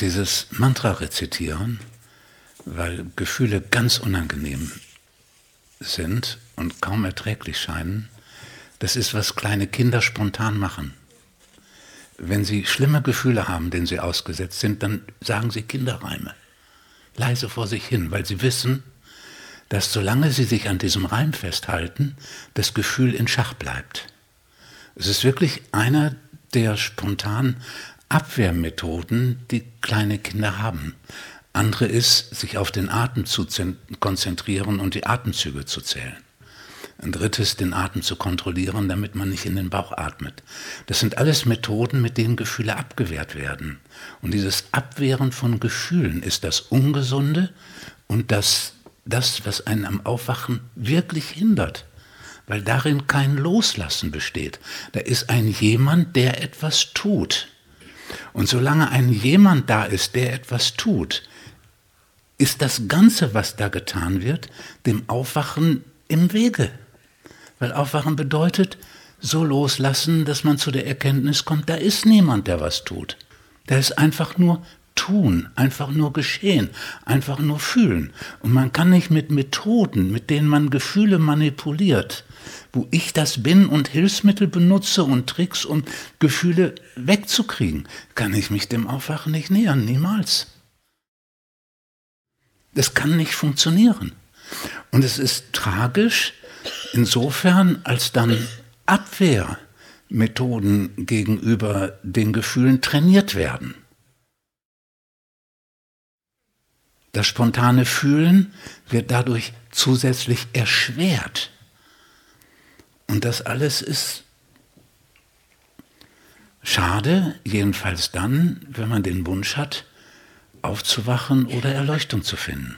Dieses Mantra rezitieren, weil Gefühle ganz unangenehm sind und kaum erträglich scheinen, das ist, was kleine Kinder spontan machen. Wenn sie schlimme Gefühle haben, denen sie ausgesetzt sind, dann sagen sie Kinderreime. Leise vor sich hin, weil sie wissen, dass solange sie sich an diesem Reim festhalten, das Gefühl in Schach bleibt. Es ist wirklich einer der spontanen Abwehrmethoden, die kleine Kinder haben. Andere ist, sich auf den Atem zu konzentrieren und die Atemzüge zu zählen. Ein drittes, den Atem zu kontrollieren, damit man nicht in den Bauch atmet. Das sind alles Methoden, mit denen Gefühle abgewehrt werden. Und dieses Abwehren von Gefühlen ist das Ungesunde und das, das, was einen am Aufwachen wirklich hindert. Weil darin kein Loslassen besteht. Da ist ein jemand, der etwas tut. Und solange ein jemand da ist, der etwas tut, ist das Ganze, was da getan wird, dem Aufwachen im Wege. Weil Aufwachen bedeutet, so loslassen, dass man zu der Erkenntnis kommt, da ist niemand, der was tut. Da ist einfach nur tun, einfach nur geschehen, einfach nur fühlen. Und man kann nicht mit Methoden, mit denen man Gefühle manipuliert, wo ich das bin und Hilfsmittel benutze und Tricks, um Gefühle wegzukriegen, kann ich mich dem Aufwachen nicht nähern, niemals. Das kann nicht funktionieren. Und es ist tragisch, insofern, als dann Abwehrmethoden gegenüber den Gefühlen trainiert werden. Das spontane Fühlen wird dadurch zusätzlich erschwert. Und das alles ist schade, jedenfalls dann, wenn man den Wunsch hat, aufzuwachen oder Erleuchtung zu finden.